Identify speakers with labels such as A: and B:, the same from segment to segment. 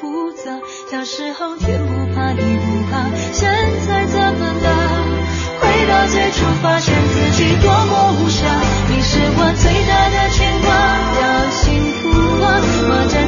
A: 复杂。小时候天不怕地不怕，现在怎么了？回到最初，发现自己多么无暇。你是我最大的牵挂，要幸福啊？我站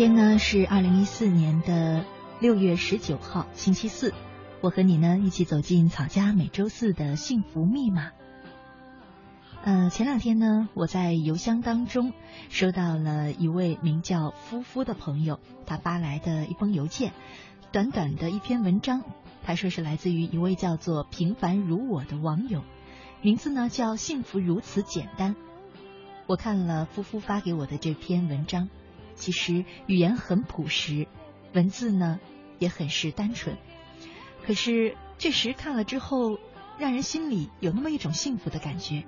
B: 天呢是二零一四年的六月十九号，星期四。我和你呢一起走进草家每周四的幸福密码。呃，前两天呢，我在邮箱当中收到了一位名叫夫夫的朋友他发来的一封邮件，短短的一篇文章。他说是来自于一位叫做平凡如我的网友，名字呢叫幸福如此简单。我看了夫夫发给我的这篇文章。其实语言很朴实，文字呢也很是单纯，可是确实看了之后，让人心里有那么一种幸福的感觉。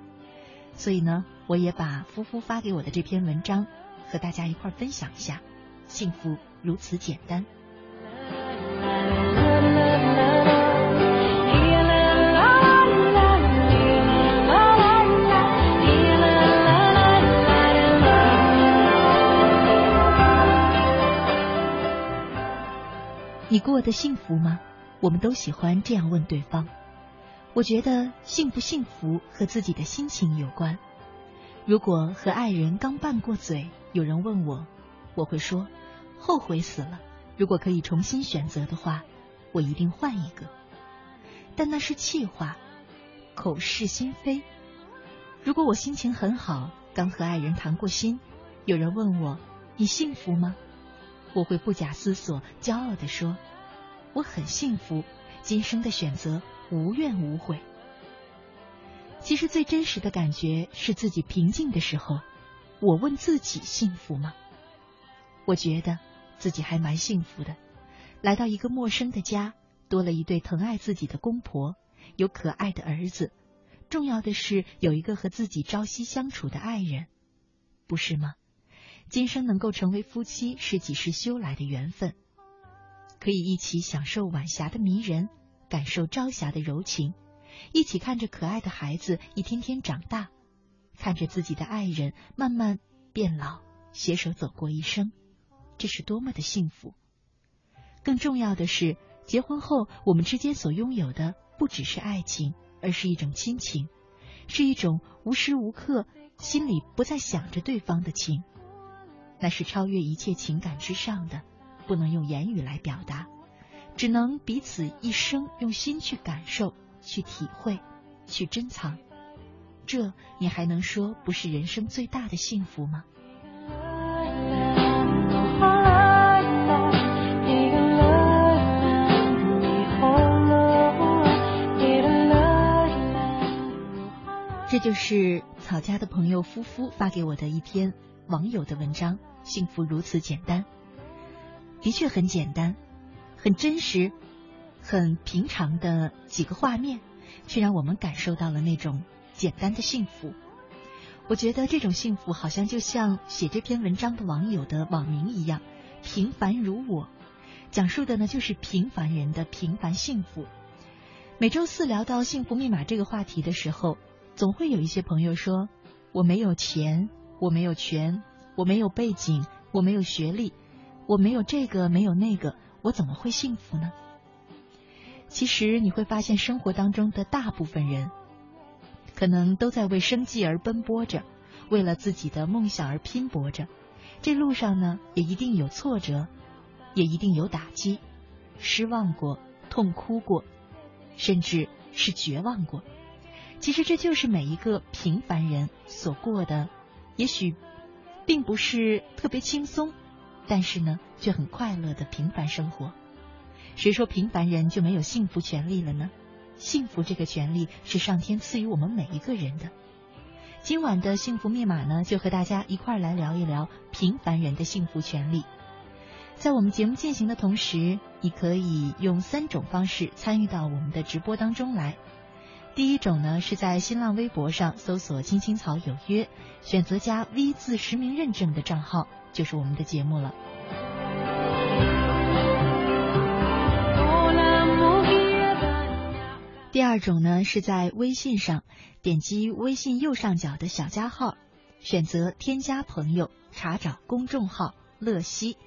B: 所以呢，我也把夫夫发给我的这篇文章和大家一块分享一下。幸福如此简单。你过得幸福吗？我们都喜欢这样问对方。我觉得幸不幸福和自己的心情有关。如果和爱人刚拌过嘴，有人问我，我会说后悔死了。如果可以重新选择的话，我一定换一个。但那是气话，口是心非。如果我心情很好，刚和爱人谈过心，有人问我你幸福吗？我会不假思索、骄傲地说：“我很幸福，今生的选择无怨无悔。”其实最真实的感觉是自己平静的时候。我问自己幸福吗？我觉得自己还蛮幸福的。来到一个陌生的家，多了一对疼爱自己的公婆，有可爱的儿子，重要的是有一个和自己朝夕相处的爱人，不是吗？今生能够成为夫妻，是几世修来的缘分，可以一起享受晚霞的迷人，感受朝霞的柔情，一起看着可爱的孩子一天天长大，看着自己的爱人慢慢变老，携手走过一生，这是多么的幸福！更重要的是，结婚后我们之间所拥有的不只是爱情，而是一种亲情，是一种无时无刻心里不再想着对方的情。那是超越一切情感之上的，不能用言语来表达，只能彼此一生用心去感受、去体会、去珍藏。这你还能说不是人生最大的幸福吗？这就是草家的朋友夫妇发给我的一篇网友的文章。幸福如此简单，的确很简单，很真实，很平常的几个画面，却让我们感受到了那种简单的幸福。我觉得这种幸福好像就像写这篇文章的网友的网名一样，“平凡如我”，讲述的呢就是平凡人的平凡幸福。每周四聊到幸福密码这个话题的时候。总会有一些朋友说：“我没有钱，我没有权，我没有背景，我没有学历，我没有这个，没有那个，我怎么会幸福呢？”其实你会发现，生活当中的大部分人，可能都在为生计而奔波着，为了自己的梦想而拼搏着。这路上呢，也一定有挫折，也一定有打击，失望过，痛哭过，甚至是绝望过。其实这就是每一个平凡人所过的，也许并不是特别轻松，但是呢，却很快乐的平凡生活。谁说平凡人就没有幸福权利了呢？幸福这个权利是上天赐予我们每一个人的。今晚的幸福密码呢，就和大家一块儿来聊一聊平凡人的幸福权利。在我们节目进行的同时，你可以用三种方式参与到我们的直播当中来。第一种呢，是在新浪微博上搜索“青青草有约”，选择加 V 字实名认证的账号，就是我们的节目了。第二种呢，是在微信上点击微信右上角的小加号，选择添加朋友，查找公众号“乐西”，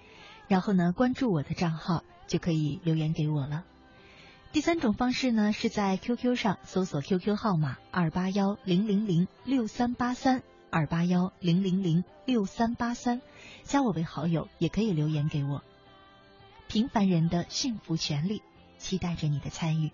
B: 然后呢关注我的账号，就可以留言给我了。第三种方式呢，是在 QQ 上搜索 QQ 号码二八幺零零零六三八三二八幺零零零六三八三，加我为好友，也可以留言给我。平凡人的幸福权利，期待着你的参与。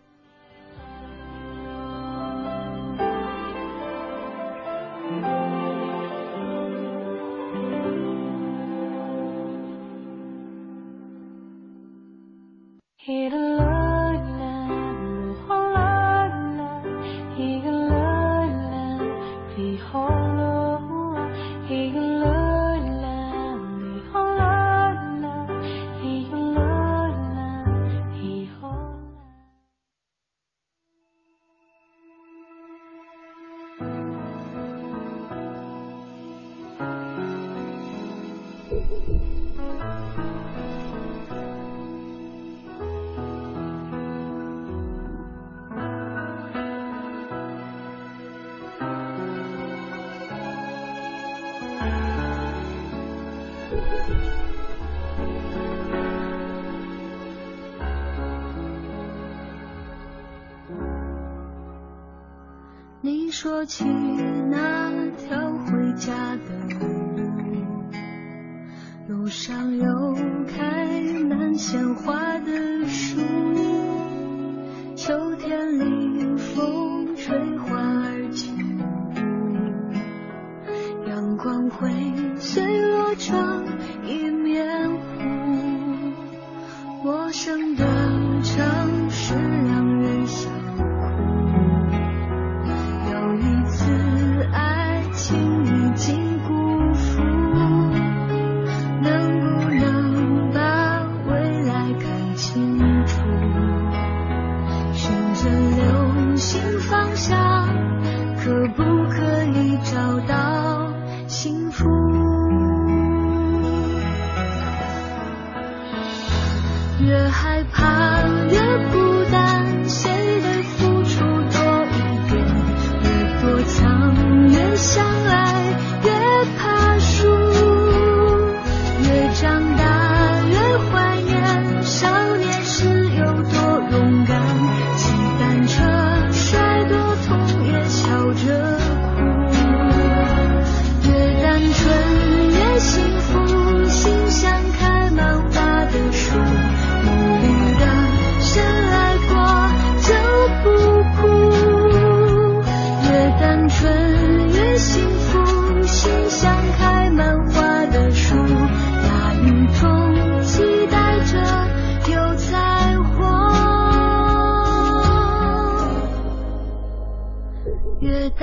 C: 你说起那条回家的路，路上有开满鲜花的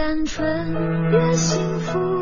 C: 单纯越幸福，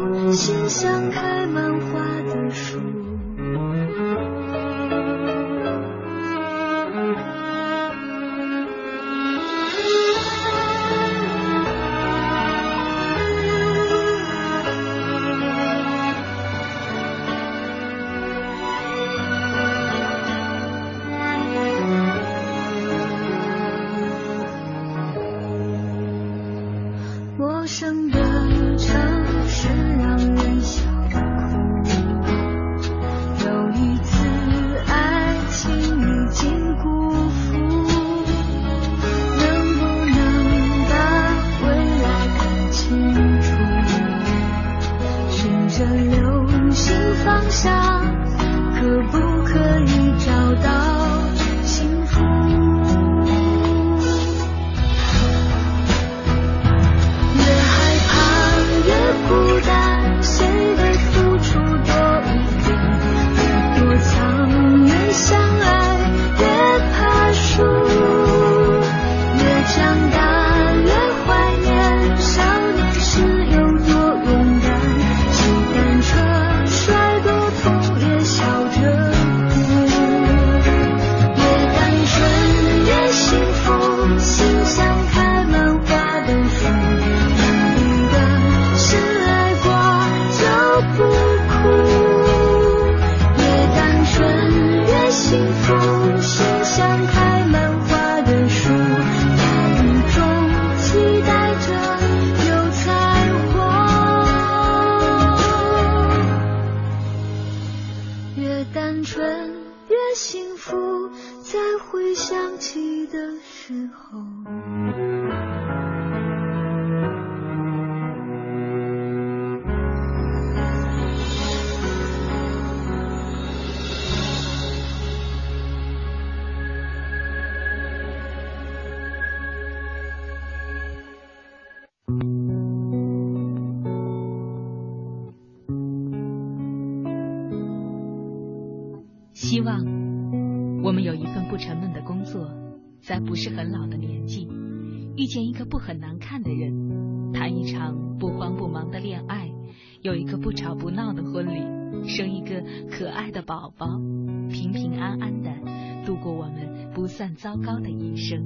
B: 算糟糕的一生。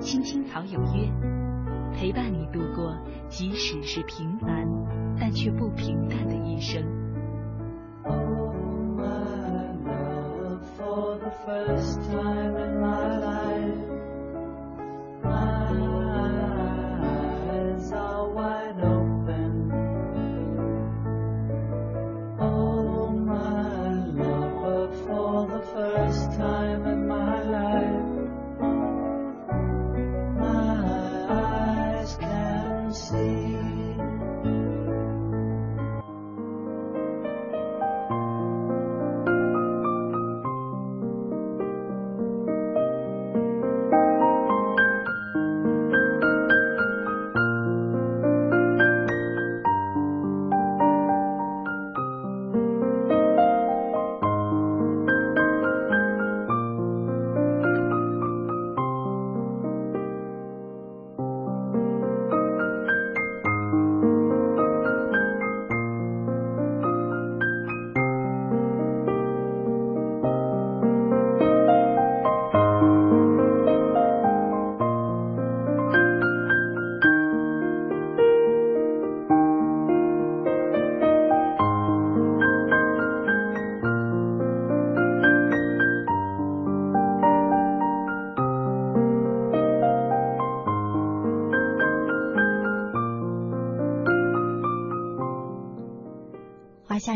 B: 青青草有约，陪伴你度过即使是平凡但却不平淡的一生。for the first time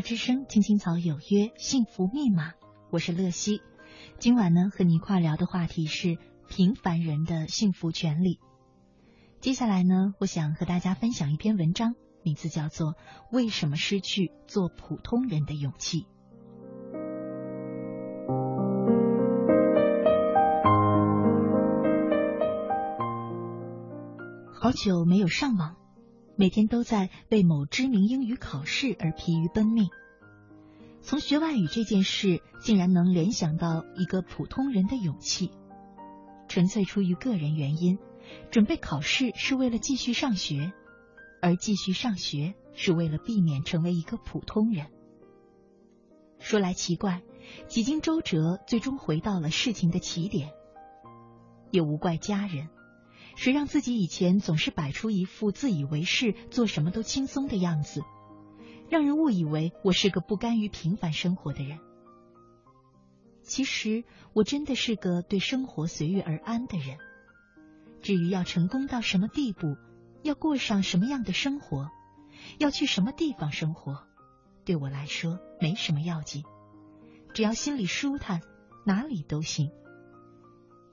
B: 之声青青草有约幸福密码，我是乐西。今晚呢，和你一块聊的话题是平凡人的幸福权利。接下来呢，我想和大家分享一篇文章，名字叫做《为什么失去做普通人的勇气》。好久没有上网。每天都在为某知名英语考试而疲于奔命。从学外语这件事，竟然能联想到一个普通人的勇气，纯粹出于个人原因。准备考试是为了继续上学，而继续上学是为了避免成为一个普通人。说来奇怪，几经周折，最终回到了事情的起点。也无怪家人，谁让自己以前总是摆出一副自以为是、做什么都轻松的样子。让人误以为我是个不甘于平凡生活的人，其实我真的是个对生活随遇而安的人。至于要成功到什么地步，要过上什么样的生活，要去什么地方生活，对我来说没什么要紧，只要心里舒坦，哪里都行。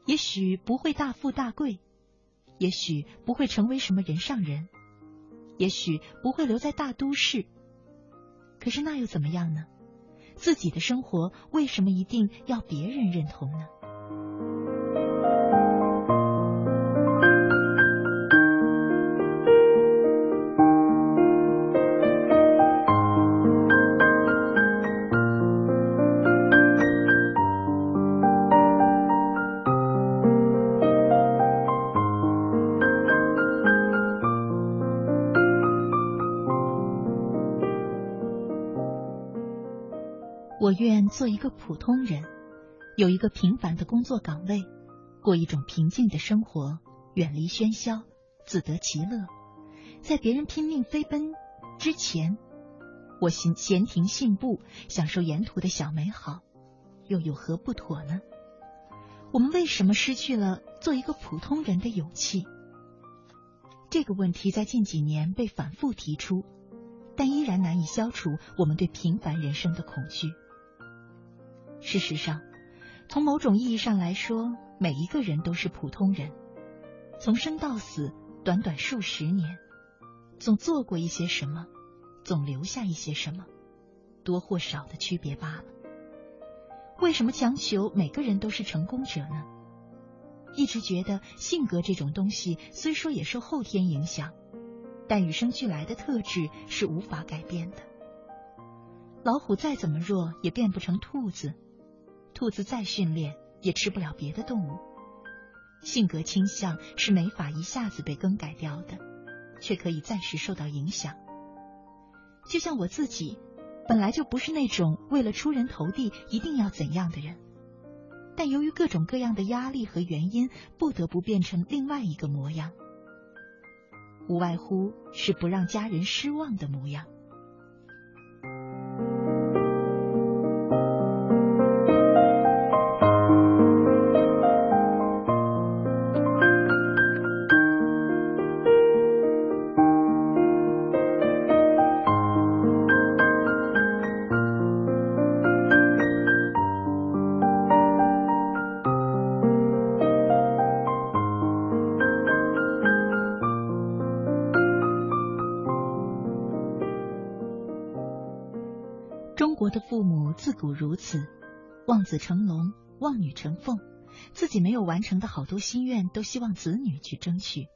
B: 也许不会大富大贵，也许不会成为什么人上人，也许不会留在大都市。可是那又怎么样呢？自己的生活为什么一定要别人认同呢？我愿做一个普通人，有一个平凡的工作岗位，过一种平静的生活，远离喧嚣，自得其乐。在别人拼命飞奔之前，我闲闲庭信步，享受沿途的小美好，又有何不妥呢？我们为什么失去了做一个普通人的勇气？这个问题在近几年被反复提出，但依然难以消除我们对平凡人生的恐惧。事实上，从某种意义上来说，每一个人都是普通人。从生到死，短短数十年，总做过一些什么，总留下一些什么，多或少的区别罢了。为什么强求每个人都是成功者呢？一直觉得性格这种东西，虽说也受后天影响，但与生俱来的特质是无法改变的。老虎再怎么弱，也变不成兔子。兔子再训练也吃不了别的动物，性格倾向是没法一下子被更改掉的，却可以暂时受到影响。就像我自己，本来就不是那种为了出人头地一定要怎样的人，但由于各种各样的压力和原因，不得不变成另外一个模样，无外乎是不让家人失望的模样。自古如此，望子成龙，望女成凤，自己没有完成的好多心愿，都希望子女去争取。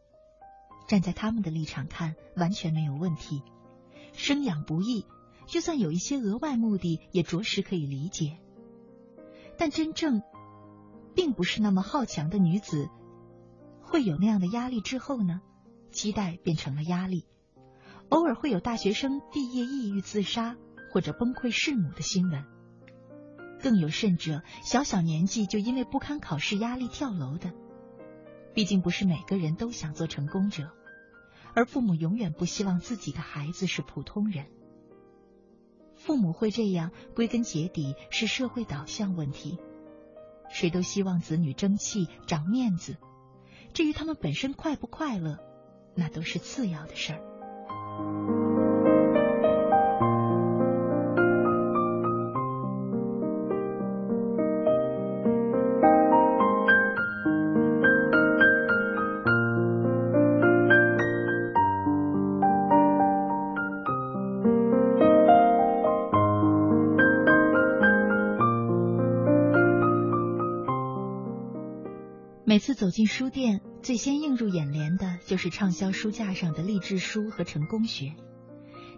B: 站在他们的立场看，完全没有问题。生养不易，就算有一些额外目的，也着实可以理解。但真正并不是那么好强的女子，会有那样的压力之后呢？期待变成了压力，偶尔会有大学生毕业抑郁自杀或者崩溃弑母的新闻。更有甚者，小小年纪就因为不堪考试压力跳楼的。毕竟不是每个人都想做成功者，而父母永远不希望自己的孩子是普通人。父母会这样，归根结底是社会导向问题。谁都希望子女争气、长面子，至于他们本身快不快乐，那都是次要的事儿。走进书店，最先映入眼帘的就是畅销书架上的励志书和成功学。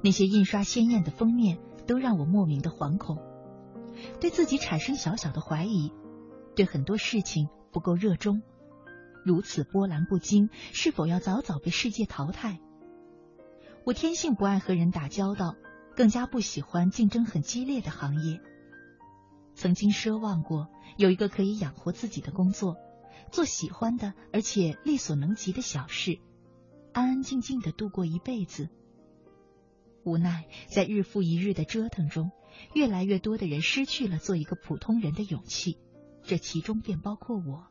B: 那些印刷鲜艳的封面，都让我莫名的惶恐，对自己产生小小的怀疑，对很多事情不够热衷，如此波澜不惊，是否要早早被世界淘汰？我天性不爱和人打交道，更加不喜欢竞争很激烈的行业。曾经奢望过有一个可以养活自己的工作，做喜欢的而且力所能及的小事，安安静静的度过一辈子。无奈，在日复一日的折腾中，越来越多的人失去了做一个普通人的勇气，这其中便包括我。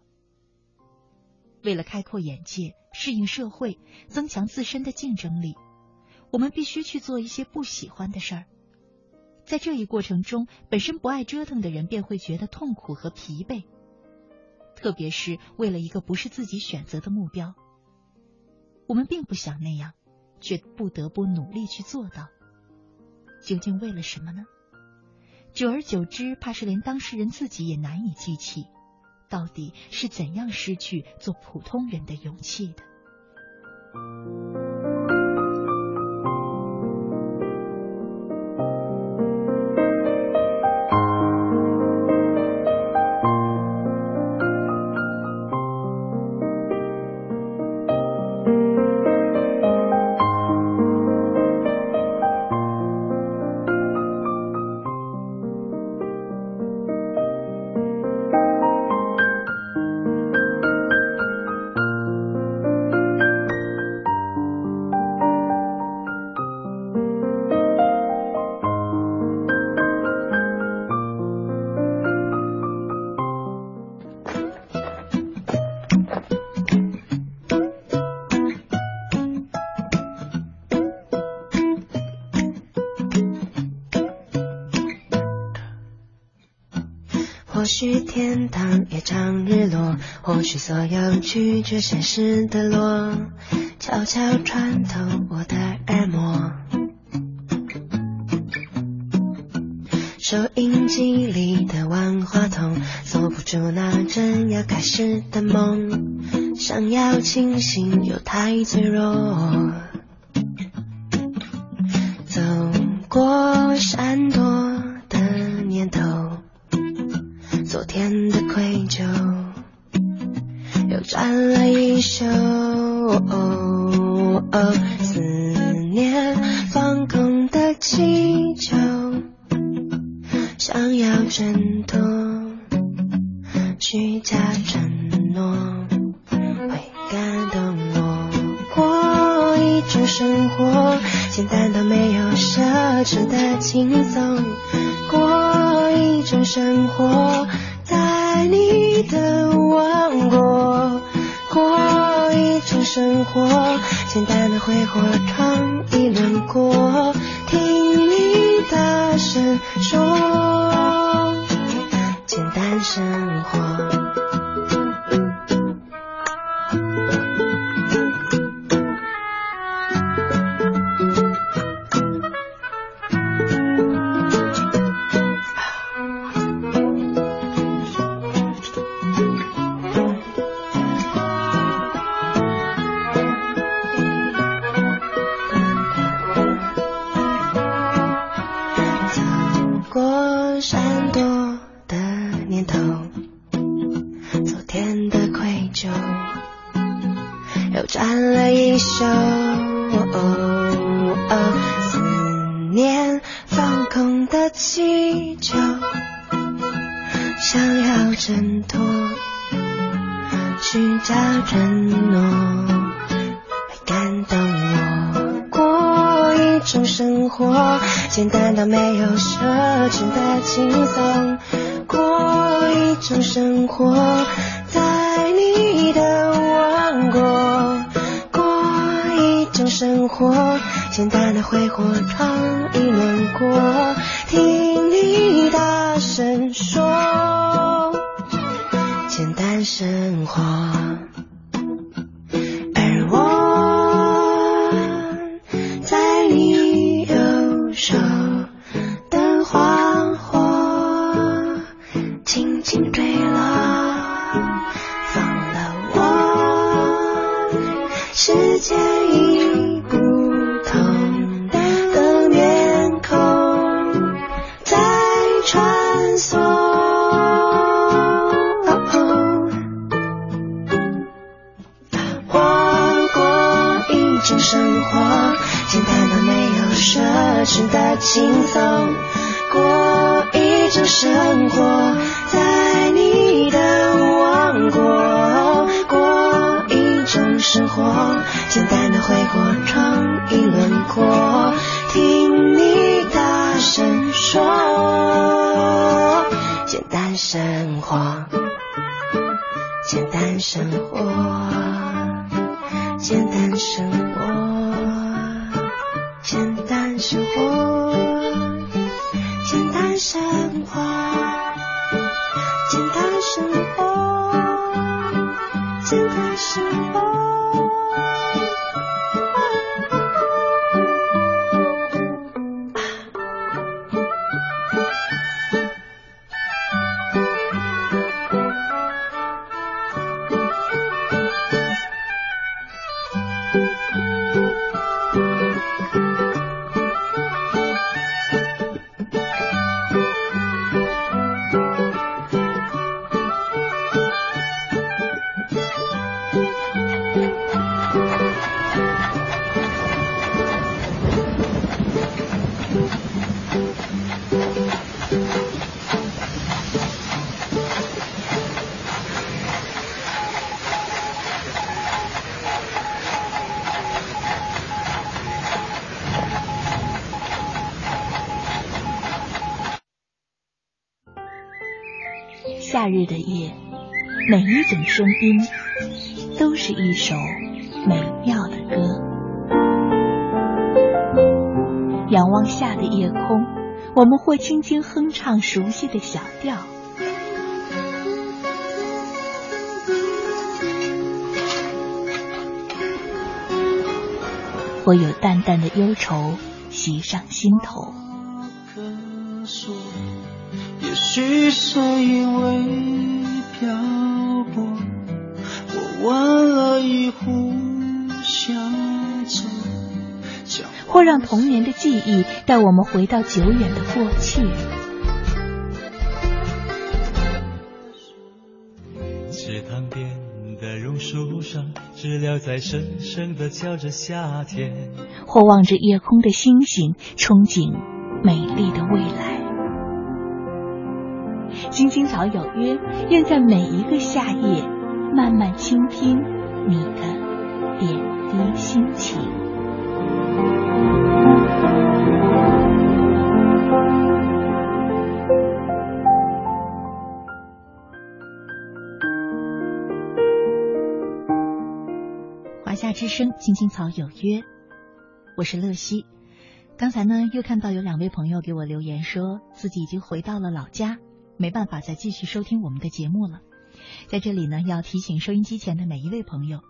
B: 为了开阔眼界、适应社会、增强自身的竞争力，我们必须去做一些不喜欢的事儿。在这一过程中，本身不爱折腾的人便会觉得痛苦和疲惫，特别是为了一个不是自己选择的目标，我们并不想那样。却不得不努力去做到，究竟为了什么呢？久而久之，怕是连当事人自己也难以记起，到底是怎样失去做普通人的勇气的。
D: 是所有拒绝现实的落，悄悄穿透我的耳膜。收音机里的万花筒，锁不住那正要开始的梦。想要清醒又太脆弱，走过我偶尔思念放空的气球，想要挣脱，寻找承诺，会感动。我过一种生活，简单到没有奢侈的轻松，过一种生活。我，简单的挥霍闯一轮廓，听你大声说，简单生活。生活，简单生活，简单生活，简单生活。
B: 声音都是一首美妙的歌。仰望下的夜空，我们会轻轻哼唱熟悉的小调，会有淡淡的忧愁袭上心头。
E: 也许是因为
B: 或让童年的记忆带我们回到久远的过去。
F: 池塘边的榕树上，知了在深深的叫着夏天。
B: 或望着夜空的星星，憧憬美丽的未来。青青草有约，愿在每一个夏夜，慢慢倾听你的点滴心情。华夏之声，青青草有约，我是乐西。刚才呢，又看到有两位朋友给我留言，说自己已经回到了老家。没办法再继续收听我们的节目了，在这里呢，要提醒收音机前的每一位朋友，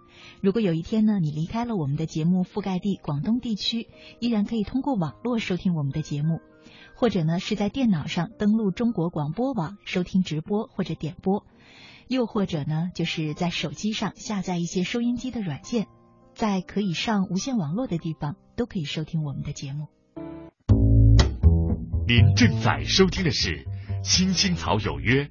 B: 如果有一天呢，你离开了我们的节目覆盖地广东地区，依然可以通过网络收听我们的节目，或者呢是在电脑上登录中国广播网收听直播或者点播，又或者呢就是在手机上下载一些收音机的软件，在可以上无线网络的地方都可以收听我们的节目。
G: 您正在收听的是。青青草有约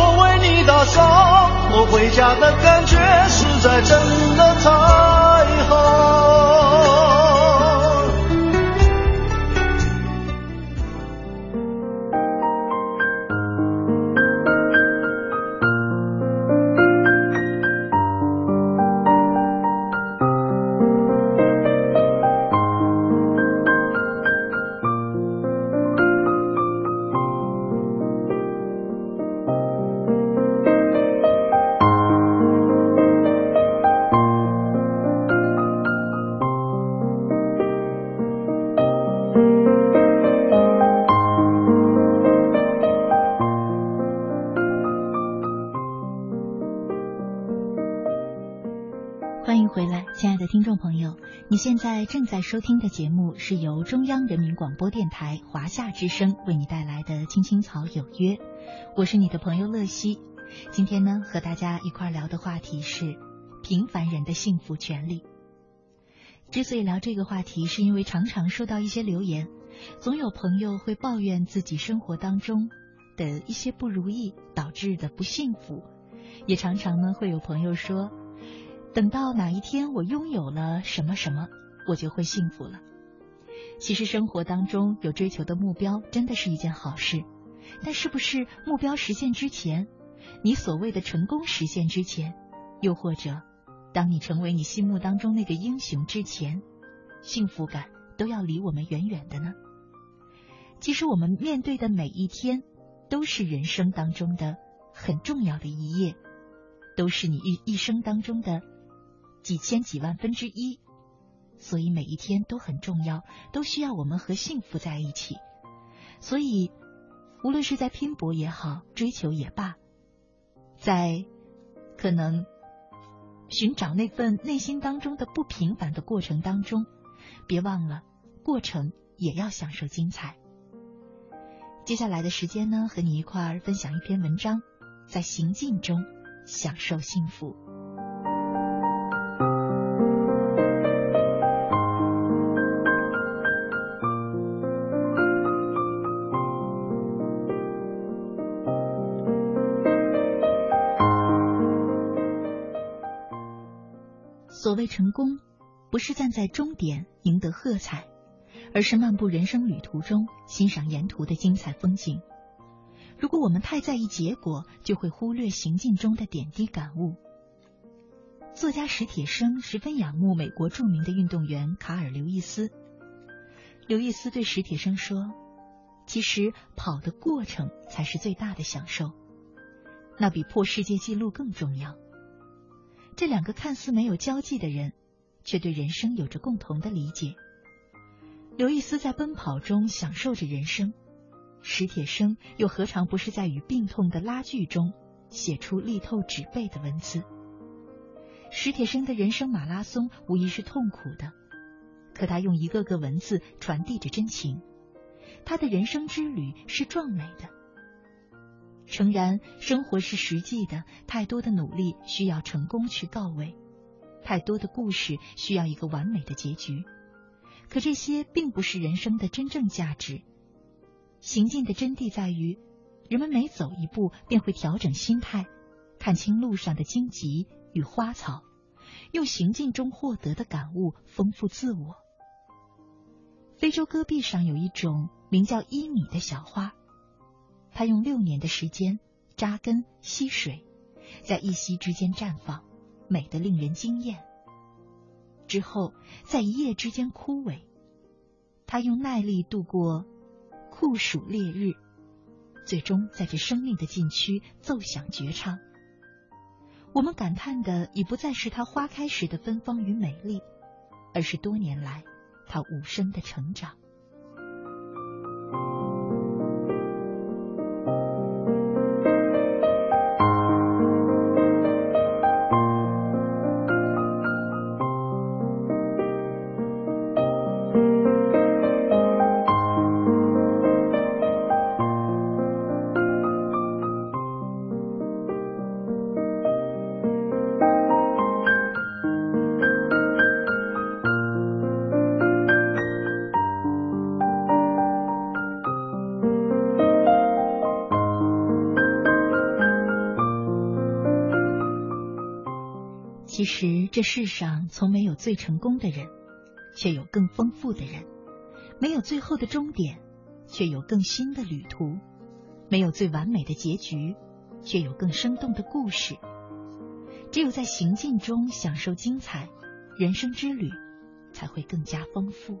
E: 我为你打扫，我回家的感觉实在真的太好。
B: 在正在收听的节目是由中央人民广播电台华夏之声为你带来的《青青草有约》，我是你的朋友乐西。今天呢，和大家一块聊的话题是平凡人的幸福权利。之所以聊这个话题，是因为常常收到一些留言，总有朋友会抱怨自己生活当中的一些不如意导致的不幸福，也常常呢会有朋友说。等到哪一天我拥有了什么什么，我就会幸福了。其实生活当中有追求的目标，真的是一件好事。但是不是目标实现之前，你所谓的成功实现之前，又或者当你成为你心目当中那个英雄之前，幸福感都要离我们远远的呢？其实我们面对的每一天，都是人生当中的很重要的一页，都是你一一生当中的。几千几万分之一，所以每一天都很重要，都需要我们和幸福在一起。所以，无论是在拼搏也好，追求也罢，在可能寻找那份内心当中的不平凡的过程当中，别忘了过程也要享受精彩。接下来的时间呢，和你一块儿分享一篇文章，在行进中享受幸福。成功，不是站在终点赢得喝彩，而是漫步人生旅途中欣赏沿途的精彩风景。如果我们太在意结果，就会忽略行进中的点滴感悟。作家史铁生十分仰慕美国著名的运动员卡尔·刘易斯。刘易斯对史铁生说：“其实跑的过程才是最大的享受，那比破世界纪录更重要。”这两个看似没有交际的人，却对人生有着共同的理解。刘易斯在奔跑中享受着人生，史铁生又何尝不是在与病痛的拉锯中写出力透纸背的文字？史铁生的人生马拉松无疑是痛苦的，可他用一个个文字传递着真情。他的人生之旅是壮美的。诚然，生活是实际的，太多的努力需要成功去告慰，太多的故事需要一个完美的结局。可这些并不是人生的真正价值。行进的真谛在于，人们每走一步便会调整心态，看清路上的荆棘与花草，用行进中获得的感悟丰富自我。非洲戈壁上有一种名叫伊米的小花。它用六年的时间扎根吸水，在一夕之间绽放，美得令人惊艳。之后在一夜之间枯萎。它用耐力度过酷暑烈日，最终在这生命的禁区奏响绝唱。我们感叹的已不再是它花开时的芬芳与美丽，而是多年来它无声的成长。这世上从没有最成功的人，却有更丰富的人；没有最后的终点，却有更新的旅途；没有最完美的结局，却有更生动的故事。只有在行进中享受精彩，人生之旅才会更加丰富。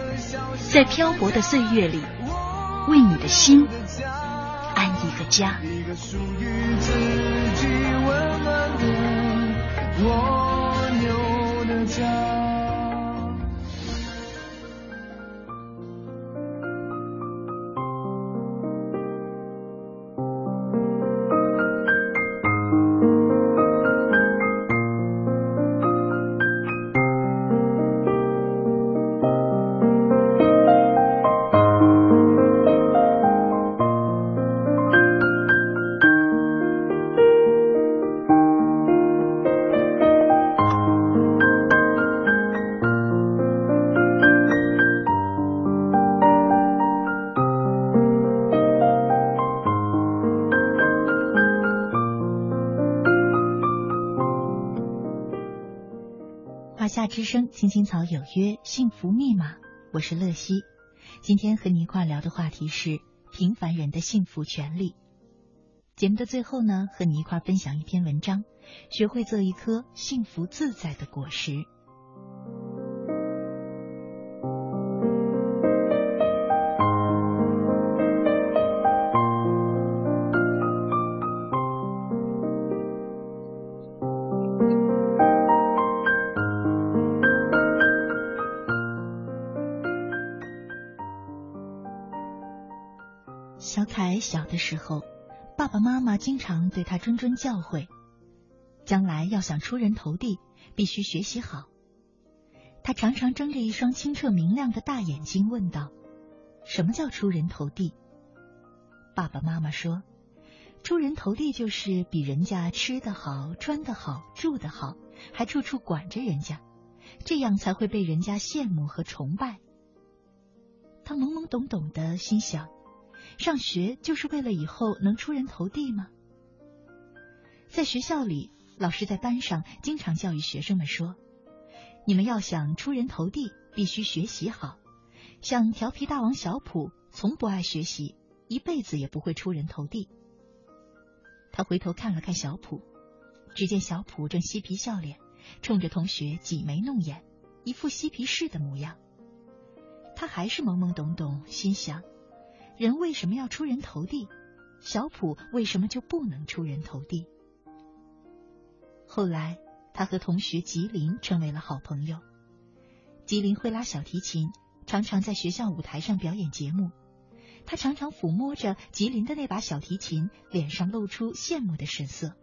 B: 在漂泊的岁月里，为你的心安一个家。
H: 一个属于自己温暖的
B: 生《青青草有约》幸福密码，我是乐西。今天和你一块聊的话题是平凡人的幸福权利。节目的最后呢，和你一块分享一篇文章，学会做一颗幸福自在的果实。小的时候，爸爸妈妈经常对他谆谆教诲，将来要想出人头地，必须学习好。他常常睁着一双清澈明亮的大眼睛问道：“什么叫出人头地？”爸爸妈妈说：“出人头地就是比人家吃得好、穿得好、住得好，还处处管着人家，这样才会被人家羡慕和崇拜。”他懵懵懂懂的心想。上学就是为了以后能出人头地吗？在学校里，老师在班上经常教育学生们说：“你们要想出人头地，必须学习好。像调皮大王小普，从不爱学习，一辈子也不会出人头地。”他回头看了看小普，只见小普正嬉皮笑脸，冲着同学挤眉弄眼，一副嬉皮士的模样。他还是懵懵懂懂，心想。人为什么要出人头地？小普为什么就不能出人头地？后来，他和同学吉林成为了好朋友。吉林会拉小提琴，常常在学校舞台上表演节目。他常常抚摸着吉林的那把小提琴，脸上露出羡慕的神色。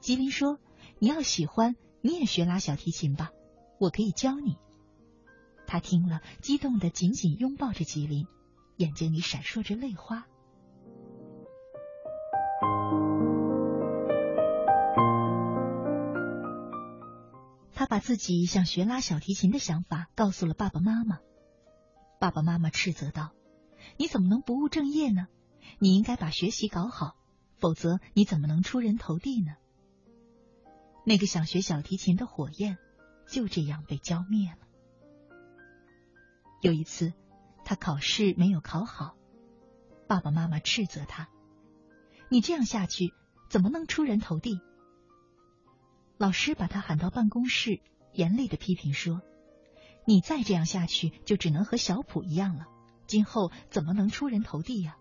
B: 吉林说：“你要喜欢，你也学拉小提琴吧，我可以教你。”他听了，激动的紧紧拥抱着吉林。眼睛里闪烁着泪花。他把自己想学拉小提琴的想法告诉了爸爸妈妈。爸爸妈妈斥责道：“你怎么能不务正业呢？你应该把学习搞好，否则你怎么能出人头地呢？”那个想学小提琴的火焰就这样被浇灭了。有一次。他考试没有考好，爸爸妈妈斥责他：“你这样下去怎么能出人头地？”老师把他喊到办公室，严厉的批评说：“你再这样下去，就只能和小普一样了，今后怎么能出人头地呀？”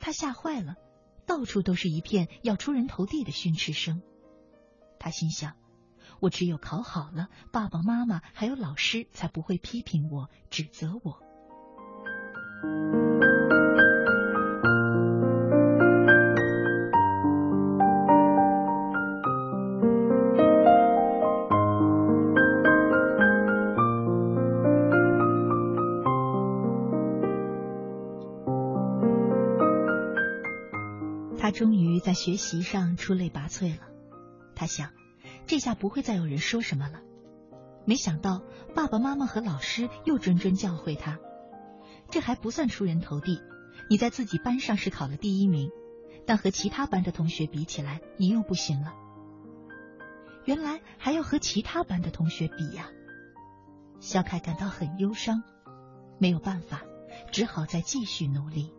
B: 他吓坏了，到处都是一片要出人头地的训斥声。他心想：“我只有考好了，爸爸妈妈还有老师才不会批评我、指责我。”他终于在学习上出类拔萃了。他想，这下不会再有人说什么了。没想到爸爸妈妈和老师又谆谆教诲他：“这还不算出人头地，你在自己班上是考了第一名，但和其他班的同学比起来，你又不行了。”原来还要和其他班的同学比呀！小凯感到很忧伤，没有办法，只好再继续努力。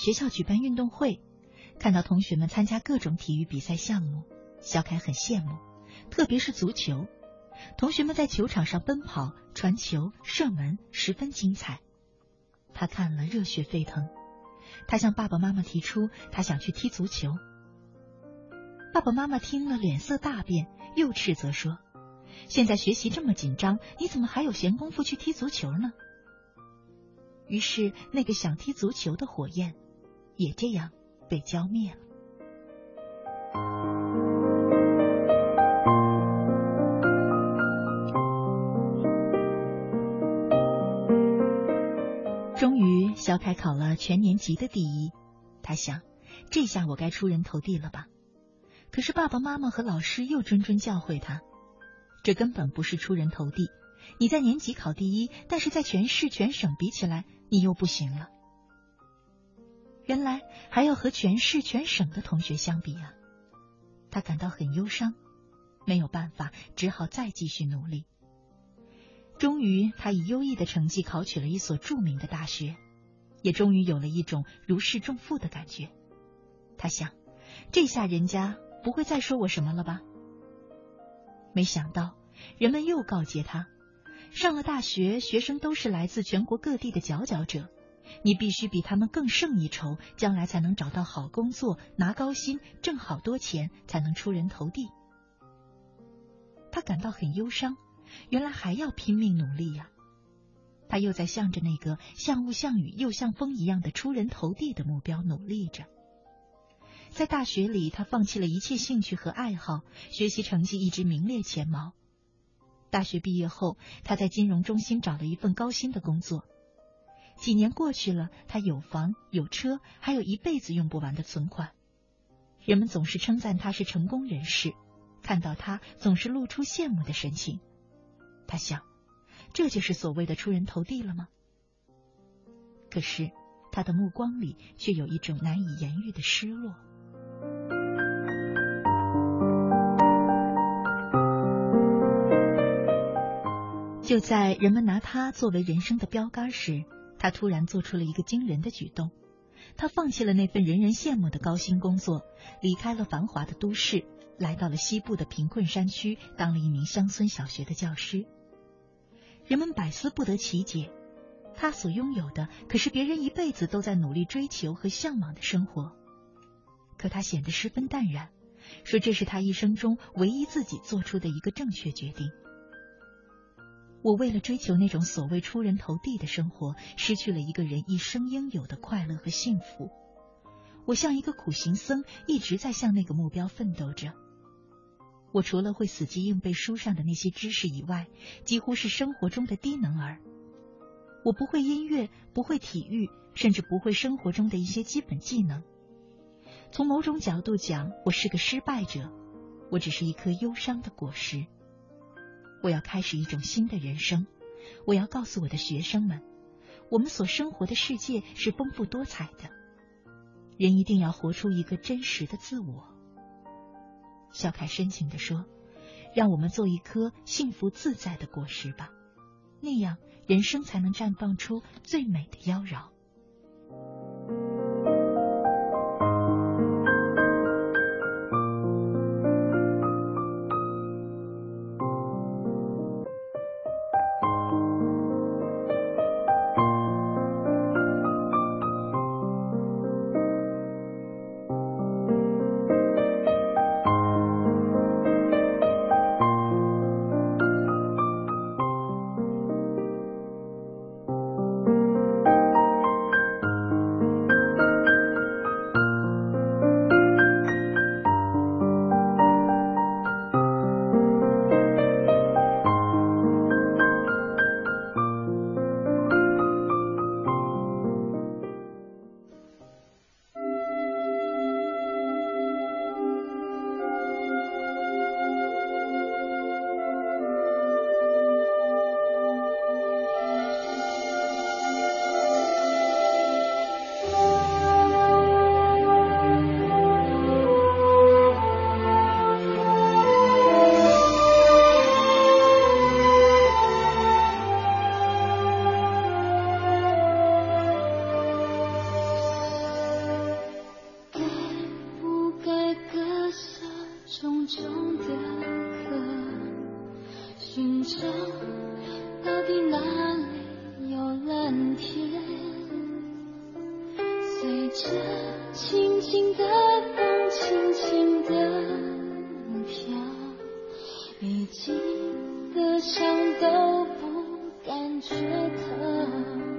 B: 学校举办运动会，看到同学们参加各种体育比赛项目，小凯很羡慕，特别是足球。同学们在球场上奔跑、传球、射门，十分精彩。他看了热血沸腾，他向爸爸妈妈提出他想去踢足球。爸爸妈妈听了脸色大变，又斥责说：“现在学习这么紧张，你怎么还有闲工夫去踢足球呢？”于是，那个想踢足球的火焰也这样被浇灭了。终于，小凯考了全年级的第一。他想，这下我该出人头地了吧？可是爸爸妈妈和老师又谆谆教诲他，这根本不是出人头地。你在年级考第一，但是在全市全省比起来，你又不行了。原来还要和全市全省的同学相比啊！他感到很忧伤，没有办法，只好再继续努力。终于，他以优异的成绩考取了一所著名的大学，也终于有了一种如释重负的感觉。他想，这下人家不会再说我什么了吧？没想到，人们又告诫他。上了大学，学生都是来自全国各地的佼佼者，你必须比他们更胜一筹，将来才能找到好工作，拿高薪，挣好多钱，才能出人头地。他感到很忧伤，原来还要拼命努力呀！他又在向着那个像雾像雨又像风一样的出人头地的目标努力着。在大学里，他放弃了一切兴趣和爱好，学习成绩一直名列前茅。大学毕业后，他在金融中心找了一份高薪的工作。几年过去了，他有房有车，还有一辈子用不完的存款。人们总是称赞他是成功人士，看到他总是露出羡慕的神情。他想，这就是所谓的出人头地了吗？可是，他的目光里却有一种难以言喻的失落。就在人们拿他作为人生的标杆时，他突然做出了一个惊人的举动。他放弃了那份人人羡慕的高薪工作，离开了繁华的都市，来到了西部的贫困山区，当了一名乡村小学的教师。人们百思不得其解，他所拥有的可是别人一辈子都在努力追求和向往的生活。可他显得十分淡然，说这是他一生中唯一自己做出的一个正确决定。我为了追求那种所谓出人头地的生活，失去了一个人一生应有的快乐和幸福。我像一个苦行僧，一直在向那个目标奋斗着。我除了会死记硬背书上的那些知识以外，几乎是生活中的低能儿。我不会音乐，不会体育，甚至不会生活中的一些基本技能。从某种角度讲，我是个失败者。我只是一颗忧伤的果实。我要开始一种新的人生，我要告诉我的学生们，我们所生活的世界是丰富多彩的，人一定要活出一个真实的自我。小凯深情地说：“让我们做一颗幸福自在的果实吧，那样人生才能绽放出最美的妖娆。”
C: 的伤都不感觉疼。